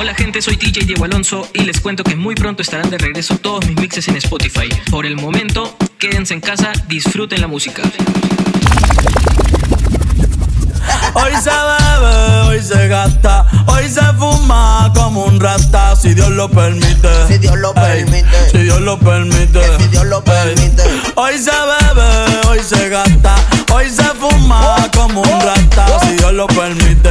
Hola gente, soy DJ Diego Alonso y les cuento que muy pronto estarán de regreso todos mis mixes en Spotify. Por el momento, quédense en casa, disfruten la música. Hoy se bebe, hoy se gasta, hoy se fuma como un rata, si Dios lo permite. Si Dios lo permite. si Dios lo permite. si Dios lo permite. Hoy se bebe, hoy se gasta, hoy se fuma como un rata, si Dios lo permite.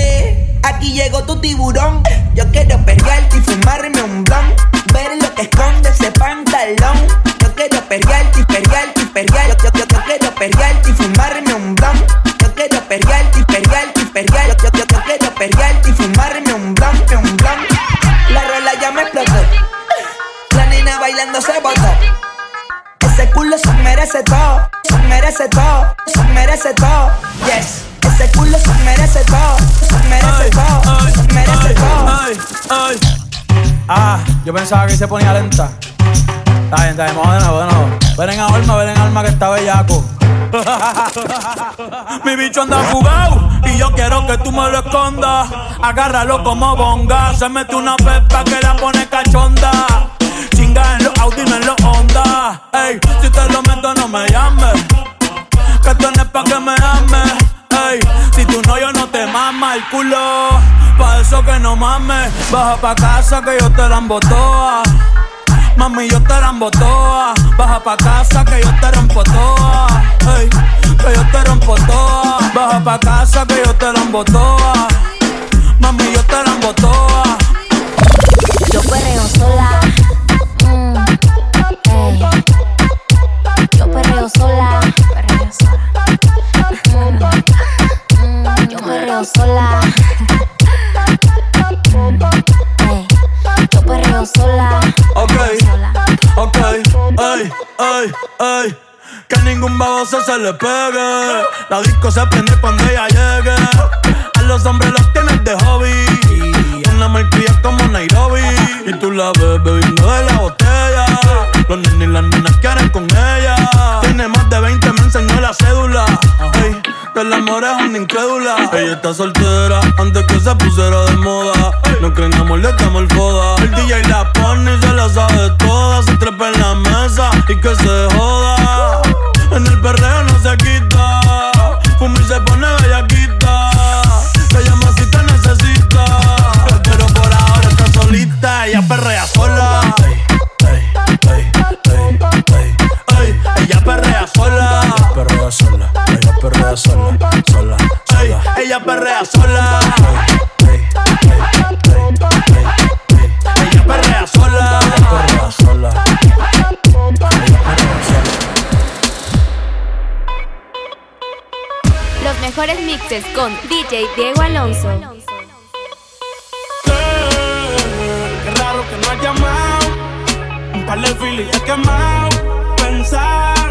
Aquí llegó tu tiburón. Yo quiero perrearte y fumarme un blon. Ver lo que esconde ese pantalón. Yo quiero perrearte y perrearte y perrear. Yo, yo, yo, quiero perrearte y fumarme un blon. Yo quiero perrearte y perrearte y. Yo, yo, yo, yo pensaba que se ponía lenta. Está bien, está de. Ven en alma, ven en alma que está bellaco. Mi bicho anda jugado y yo quiero que tú me lo escondas. Agárralo como bonga. Se mete una pepa que la pone cachonda. Chinga en los Audi, no en los Honda. Ey, si te lo meto, no me llames. Que tú no es pa' que me ames. Si tú no, yo no te mama el culo. Pa' eso que no mames. Baja pa' casa que yo te la embotoa. Mami, yo te rambo toa. Baja pa' casa que yo te rompo toa. Que yo te rompo toa. Baja pa' casa que yo te rambo toa. Mami, yo te rambo toa. Yo perreo sola. Mm. Yo. Perreo sola. Perreo sola. Yo perreo sola. Ok, ok, ey, ey. Que ningún baboso se le pegue. La disco se prende cuando ella llegue. A los hombres los tienes de hobby. Una malcria como Nairobi. Y tú la ves bebiendo de la botella. Los nenes y las nenas quieren con ella. Tiene más de 20, me enseñó la cédula. El amor es una incrédula. Ella está soltera antes que se pusiera de moda. No creen le damos el foda. El DJ la pone y se la sabe toda. Se trepa en la mesa y que se joda. En el perreo no se quita. Perrea sola. Sola, sola. Ella perrea sola. Ey, ey. Ella perrea sola. Perrea sola. Los mejores mixes con DJ Diego Alonso. Qué raro que no has llamado. Un par de filis he quemado. Pensando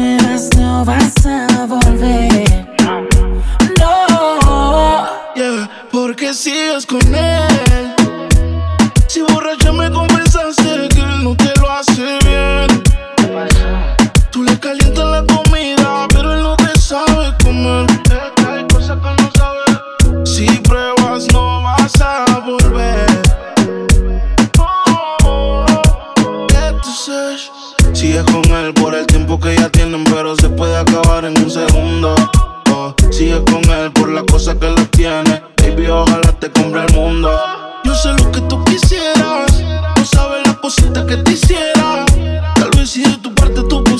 me no vas a volver. No, yeah, porque sigues con él. Si borracha me convertí por el tiempo que ya tienen, pero se puede acabar en un segundo. Oh, sigue con él por la cosa que lo tiene. Baby, ojalá te compre el mundo. Yo sé lo que tú quisieras, no sabes la cosita que te hiciera. Tal vez si de tu parte tú pusieras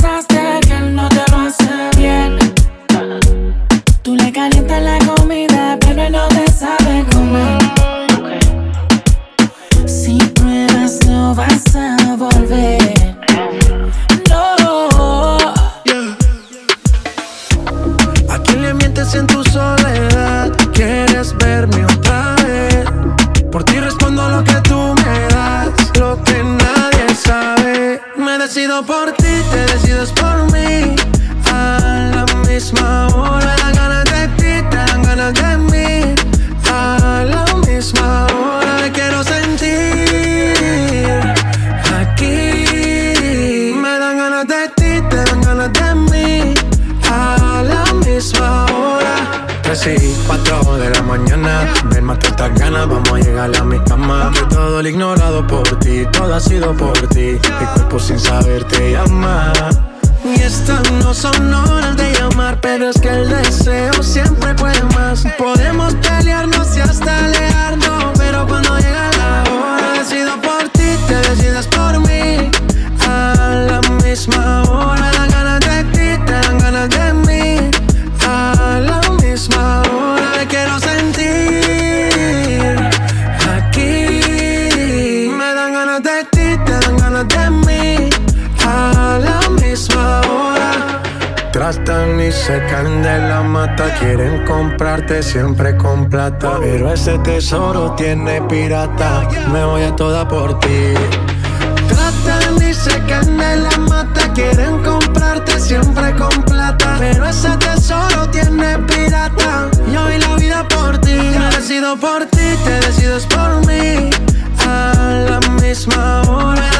Quieren comprarte siempre con plata, pero ese tesoro tiene pirata. Me voy a toda por ti. Tratan, dice que me la mata. Quieren comprarte siempre con plata, pero ese tesoro tiene pirata. Yo vi la vida por ti. Me decido por ti, te decides por mí. A la misma hora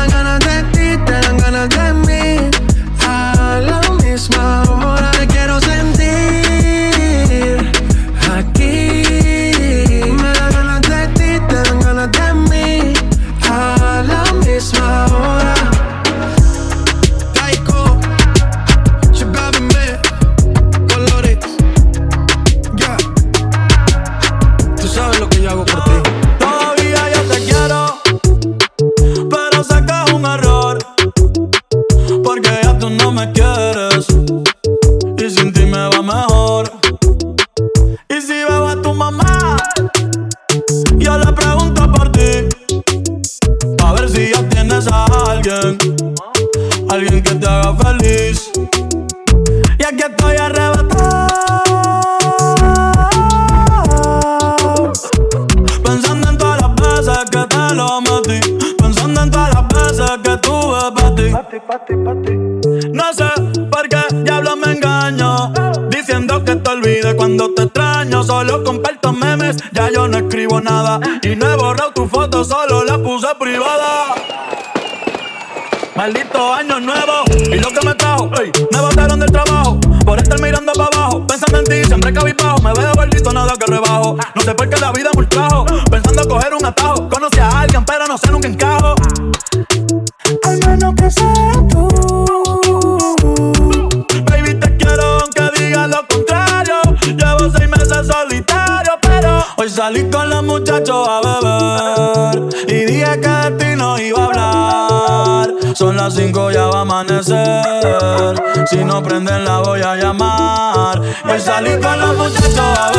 Hoy salí con los muchachos a beber y dije que de ti no iba a hablar. Son las 5 ya va a amanecer. Si no prenden la voy a llamar. Hoy salí con los muchachos a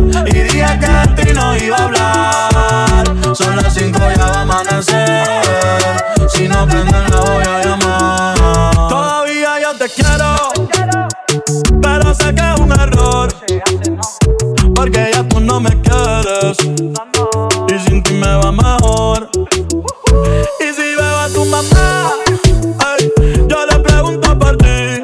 beber y dije que de ti no iba a hablar. Son las 5 ya va a amanecer. Si no prenden la voy a llamar. Me quieres. Y sin ti me va mejor. Y si veo a tu mamá, yo le pregunto por ti.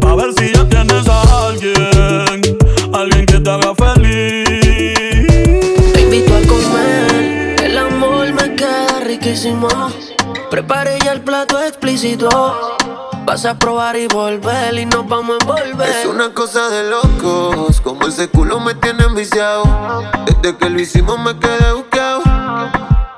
Pa' ver si ya tienes a alguien. Alguien que te haga feliz. Te invito a comer, el amor me queda riquísimo. Preparé ya el plato explícito. Vas a probar y volver y nos vamos a envolver. Es una cosa de locos, como ese culo me tiene enviciado. Desde que lo hicimos me quedé buscado.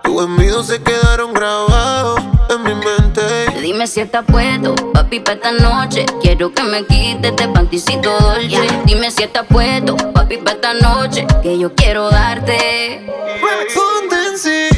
Tus envidios se quedaron grabados en mi mente. Dime si estás puesto, papi, pa' esta noche. Quiero que me quites este panticito dolce. Dime si estás puesto, papi, pa' esta noche. Que yo quiero darte. Ponte encima de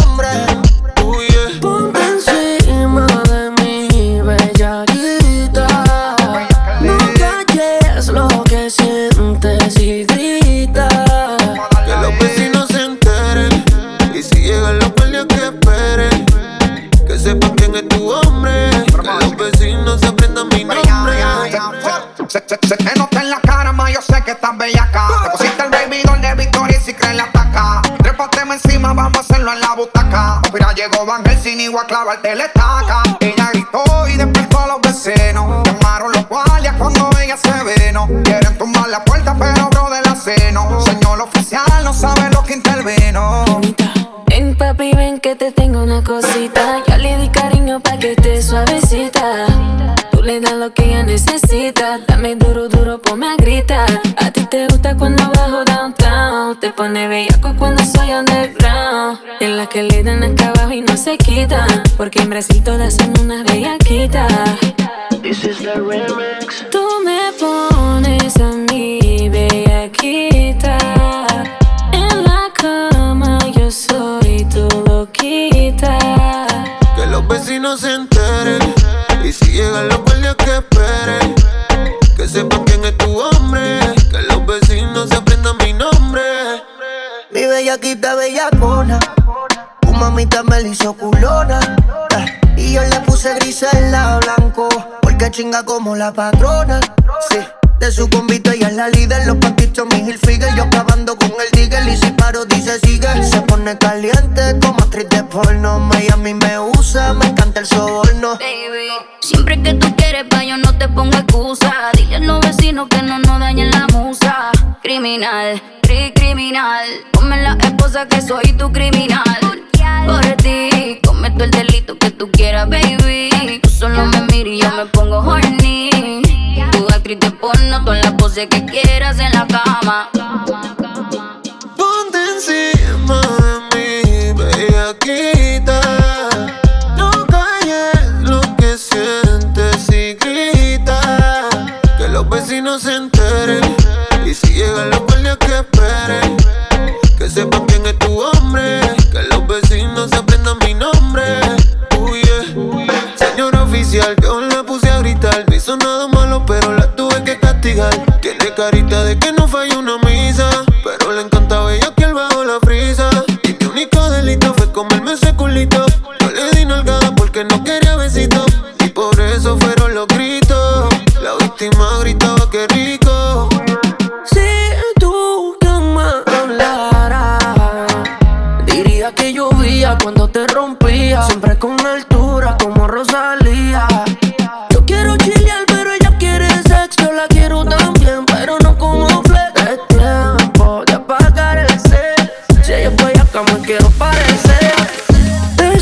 Se, se, se te nota en la cara, ma, yo sé que estás bellaca. Te pusiste el baby doll de Victoria y si crees la ataca. Trépateme encima, vamos a hacerlo en la butaca. Mira, llegó Van sin igual a clavarte la estaca. Ella gritó y despertó a los vecinos. Llamaron los guardias cuando ella se vino. Quieren tumbar la puerta, pero bro de la seno. Señor oficial, no sabe lo que intervino. Ven papi, ven que te tengo una cosita. Ya le di cariño pa' que esté suavecita. Tú le das lo que ella necesita. Dame duro, duro, ponme a gritar. A ti te gusta cuando bajo downtown. Te pone bellaco cuando soy underground. En la que le dan acá abajo y no se quitan. Porque en Brasil todas son unas bellaquitas. This is the remix. Tú me pones a mí bellaquita. En la cama yo soy tu loquita. Que los vecinos se enteren. Los guardias que esperen. Que sepan quién es tu hombre. Que los vecinos aprendan mi nombre. Mi bellaquita bellacona. Tu mamita me la hizo culona. eh, Y yo le puse gris en la blanco. Porque chinga como la patrona. Sí. De su convito ella es la líder, los patitos mi Hilfiger Yo acabando con el digger y si paro dice sigue Se caliente como actriz de porno Miami me usa, me encanta el soborno Baby, siempre que tú quieres, pa' yo no te pongo excusa. Dile a los vecinos que no nos dañen la musa. Criminal, cri criminal. Ponme la esposa que soy tu criminal. Por ti, cometo el delito que tú quieras, baby. Tú solo me miras y yo me pongo horny. Tú actriz de porno, todas las poses que quieras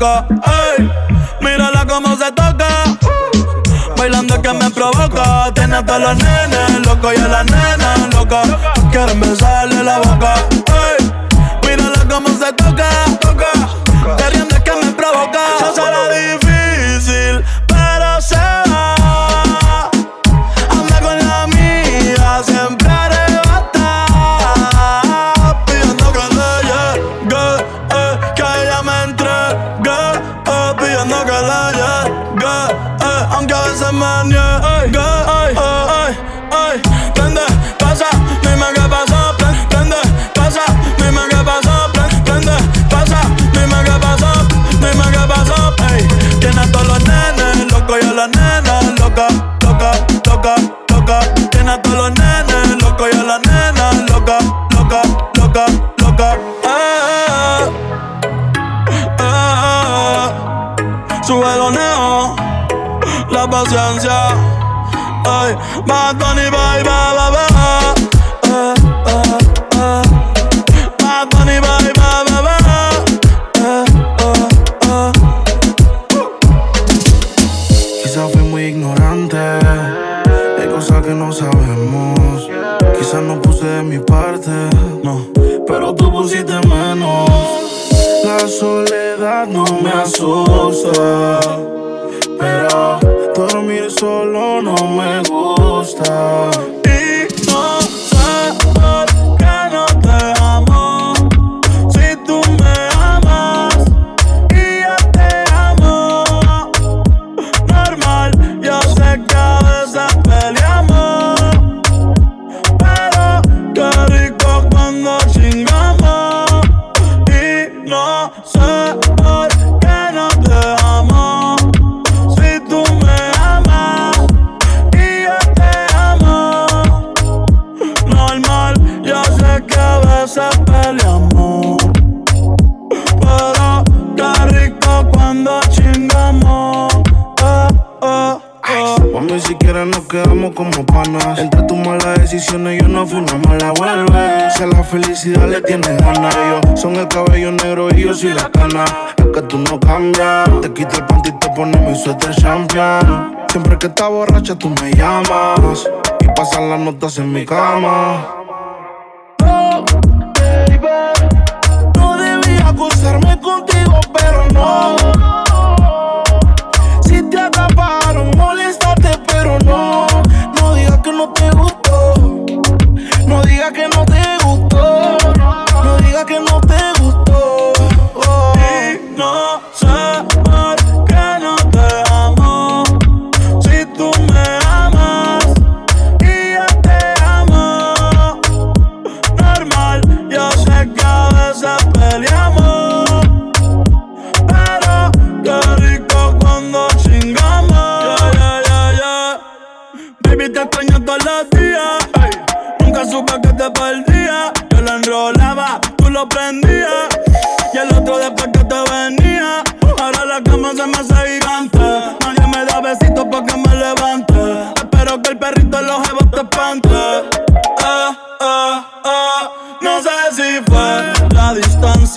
loca. Mírala como se toca. Bailando que me provoca. Tiene hasta los nenes, loco y a la nena, loca. Quieren besar sabemos. Quizás no puse de mi parte, no, pero tú pusiste menos. La soledad no me asusta, pero dormir solo no me gusta. Y yo soy la cana. Es que tú no cambias. Te quito el panty y te pones mi suéter champion. Siempre que estás borracha tú me llamas. Y pasan las notas en mi cama. Oh, baby. No debía acostarme contigo, pero no.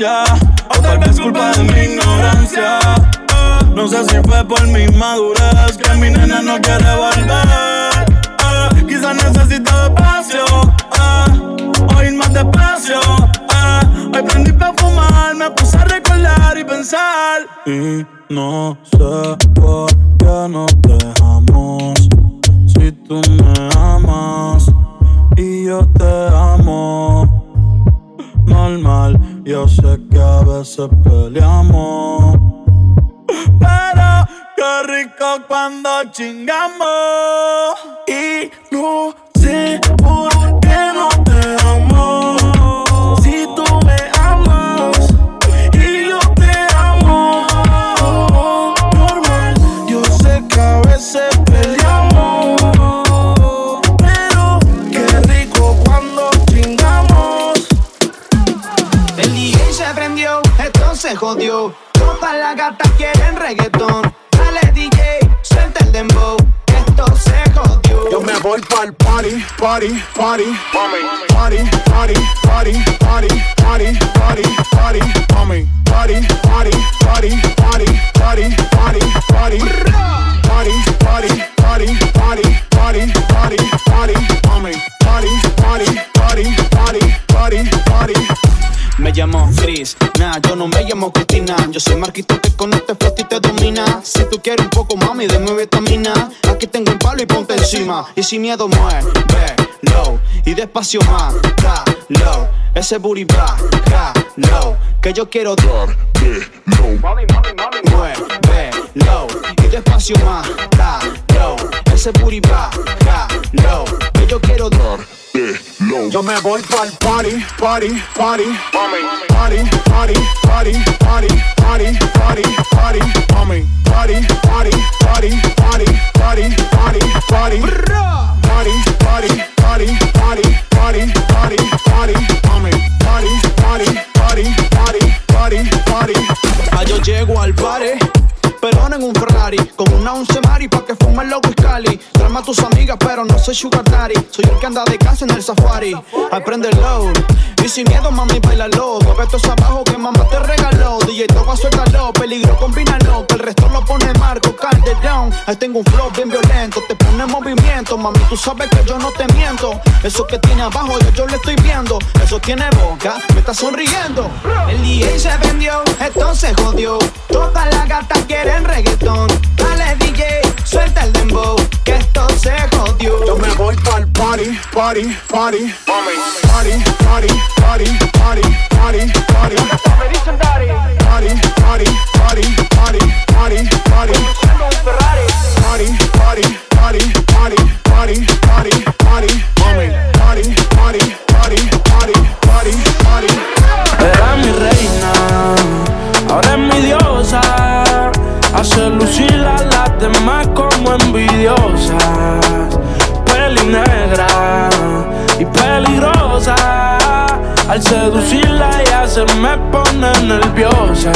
Distancia o tal vez culpa de mi ignorancia. No sé si fue por mi madurez que mi nena no quiere volver. Quizás necesito espacio, eh, o ir más despacio. Hoy prendí para fumar, me puse a recordar y pensar. Y no sé por qué nos dejamos. Si tú me amas y yo te amo. Normal, yo sé que a veces peleamos. Pero qué rico cuando chingamos. Y no sé por qué no te amo. Jodió. Todas las gatas quieren reggaetón. Dale DJ, suelta el dembow. Esto se jodió. Yo me voy pa'l party, party, party, party, party, party, party, party, party, party, party, party, party, party, party, party, party, Yo no me llamo Cristina. Yo soy Marquito que con este flow y te domina. Si tú quieres un poco, mami, de mi vitamina. Aquí tengo un palo y ponte encima. Y sin miedo mueve, low. Y despacio más, low. Ese booty back, low. Que yo quiero mueve, low. Y despacio más, low ese yo quiero dos. Yo me voy pa'l party, party, party. Party, party, party, party, party, party, party, mami. Party, party, party, party, party, party, party. Party, party, party, party, party, party, party, mami. Party, party, party, party, party, party. Ah, yo llego al party. Pero no en un Ferrari, con una once mari pa' que fume el loco Cali. Tráeme a tus amigas, pero no soy sugar daddy. Soy el que anda de casa en el safari. Aprende el low. Y sin miedo, mami, bailalo. Mueve estos abajo que mamá te regaló. DJ Toga, suéltalo. Peligro, combínalo. Que el resto lo pone Marco Calderón. Ahí tengo un flow bien violento. Te pone en movimiento, mami. Tú sabes que yo no te miento. Eso que tiene abajo, yo, yo lo estoy viendo. Eso tiene boca, me está sonriendo. El DJ se vendió, esto se jodió. Todas las gatas en reggaetón. Dale DJ, suelta el dembow, que esto se jodió. Yo me voy pa'l party, party, party. Party, party, party, party, party, party. Me dicen daddy. Party, party, party, party, party, party. un Ferrari. Party, party, party, party, party, party, party. Seducirla ya se me pone nerviosa.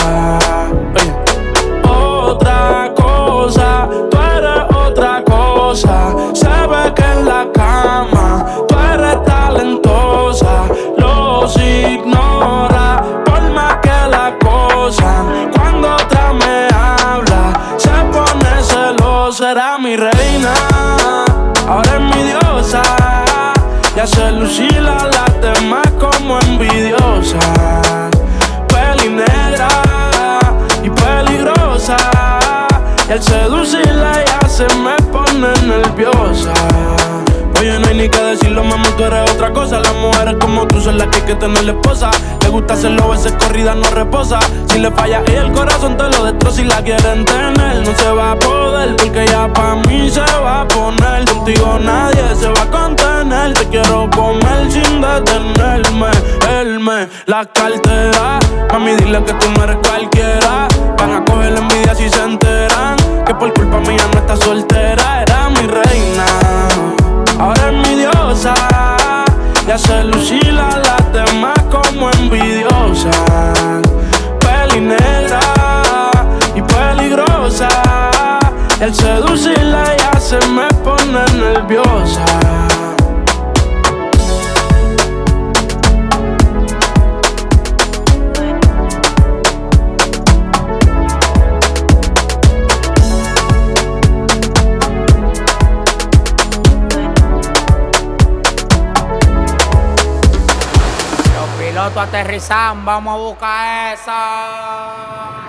Otra cosa, tú eres otra cosa. Se ve que en la cama tú eres talentosa. Los ignora por más que la cosa. Cuando otra me habla, se pone celosa. Era mi reina, ahora es mi diosa. Ya se lucila las demás como envidiosa. Peli negra y peligrosa. Y al seducirla ya se me pone nerviosa. No hay ni que decirlo, mamá, tú eres otra cosa. Las mujeres como tú son las que hay que tener esposa. Le gusta hacerlo, veces corrida no reposa. Si le falla y el corazón te lo destroza. Si la quieren tener, no se va a poder. Porque ya pa' mí se va a poner. Contigo nadie se va a contener. Te quiero comer sin detenerme. Él me la cartera. Mami, dile que tú no eres cualquiera. Van a coger la envidia si se enteran. Que por culpa mía no está soltera. Era mi reina ahora es mi diosa. Ya se lucila las demás como envidiosa. Peli negra y peligrosa. El seducirla ya se me pone nerviosa. Aterrizan, vamos a buscar esa.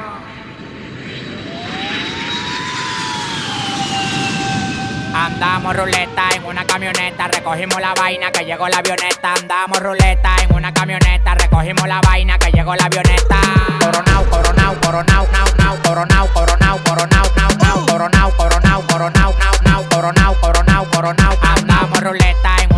Andamos ruleta en una camioneta, recogimos la vaina que llegó la avioneta. Andamos ruleta en una camioneta, recogimos la vaina que llegó la avioneta. Coronao, coronao, coronao, nao, nao, coronao, coronao, coronao, nao, nao, coronao, coronao, coronao, nao, nao, coronao, coronao, coronao. Andamos ruleta en una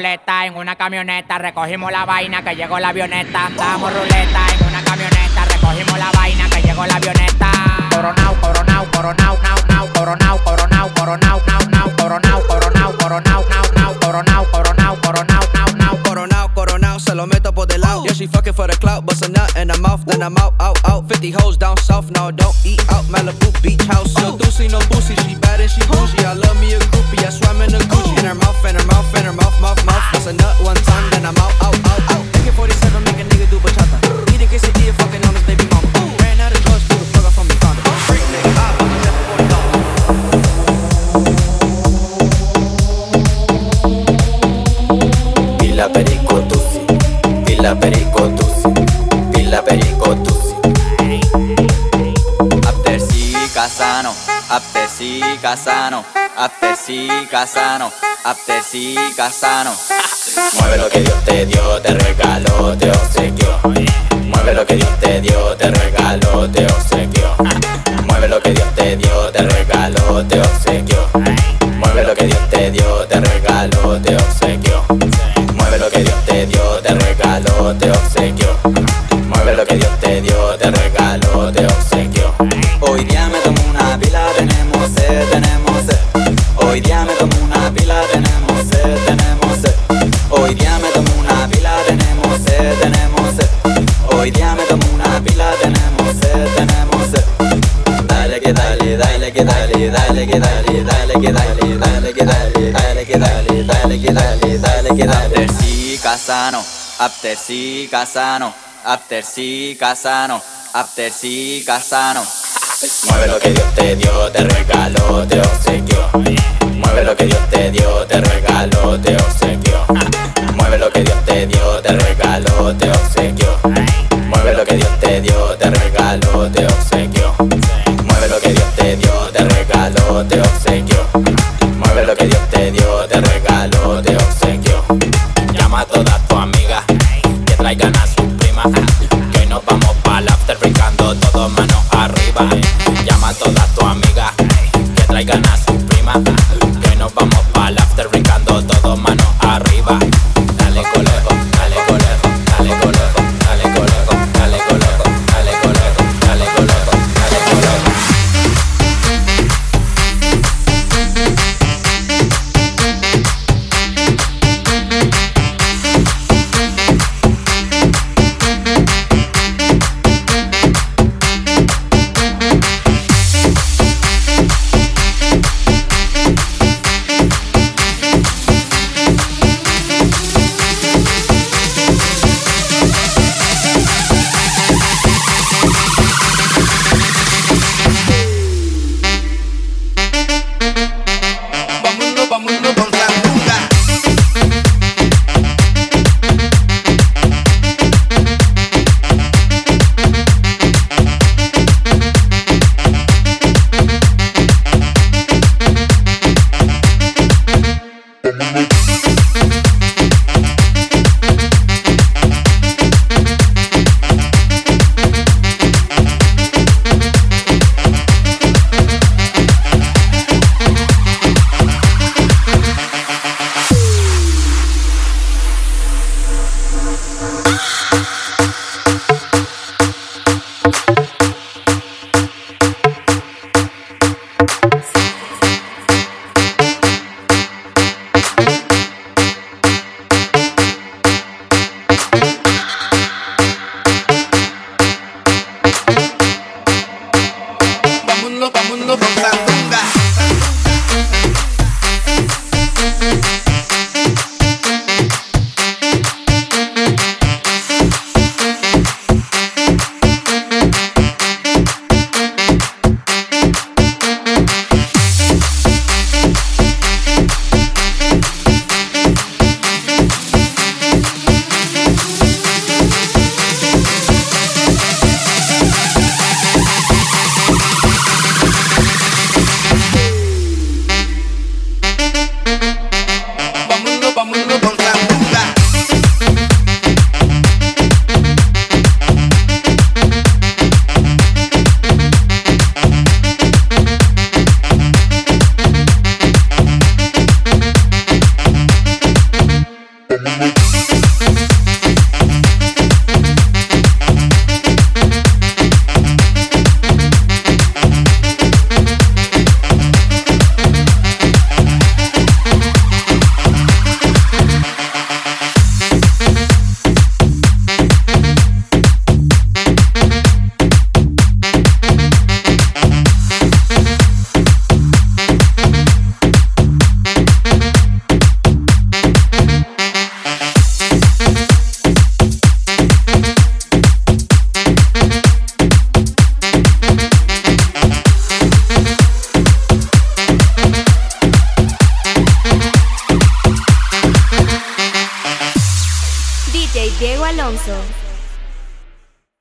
ruleta en una camioneta, recogimos la vaina que llegó la avioneta. Andamos ruleta en una camioneta, recogimos la vaina que llegó la avioneta. Coronao, coronao, coronao, nao, nao, coronao, coronao, coronao, nao, nao, coronao, coronao, coronao, nao, nao, coronao, coronao, coronao, nao, nao. Coronao, coronao, se lo meto por del lado. Yeah, she fucking for the clout, bust a nut in her mouth, then I'm out, out, out. 50 hoes down south, no, don't eat out. Malibu beach house. No doozy, no boozy, she bad and she bougie. I love me a groupie, after si casano, after si casano, after si casano. Mueve lo que Dios te dio, te regaló, te obsequió. Mueve lo que Dios te dio, te regaló, te obsequió. Mueve lo que Dios te dio, te regaló, te obsequió. Mueve lo que Dios te dio, te regaló, te obsequió. Mueve lo que Dios te dio, te regaló, te obsequió. Mueve lo que Dios te dio, te regaló, que dale, dale que dale. After si casano, after si casano, after si casano, after si casano. Mueve lo que Dios te dio, te regaló, te obsequió. Mueve lo que Dios te dio, te regaló, te obsequió. regaló, te obsequió. Mueve lo que Dios te dio, te regaló, te obsequió. Mueve lo que Dios te dio, te regaló, te obsequió.